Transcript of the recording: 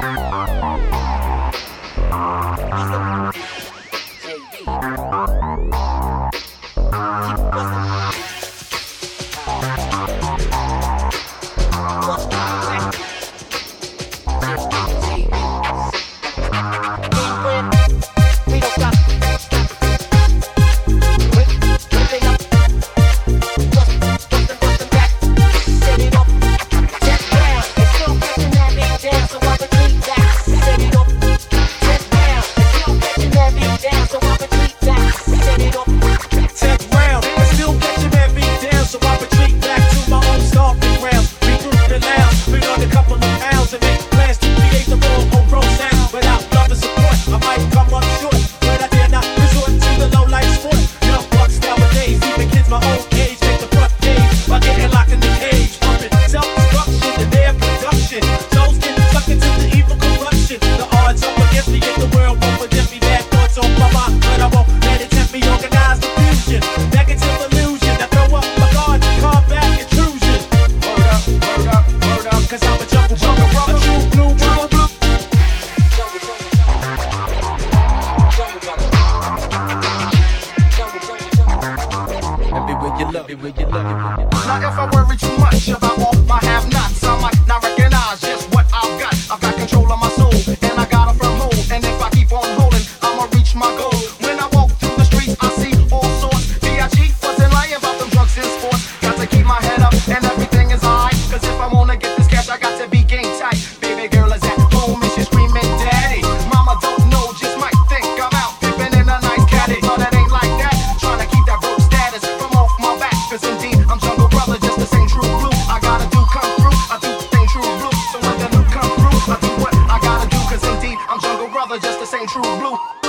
Thank you. where you love it. Now if I worry too much about all my have-nots, I might not recognize just what I've got. I've got control of my soul, and I got a firm hold. And if I keep on holding, I'ma reach my goal. When I walk through the streets, I see all sorts. B.I.G. fussing, lying about them drugs and sports. Got to keep my head up. true blue.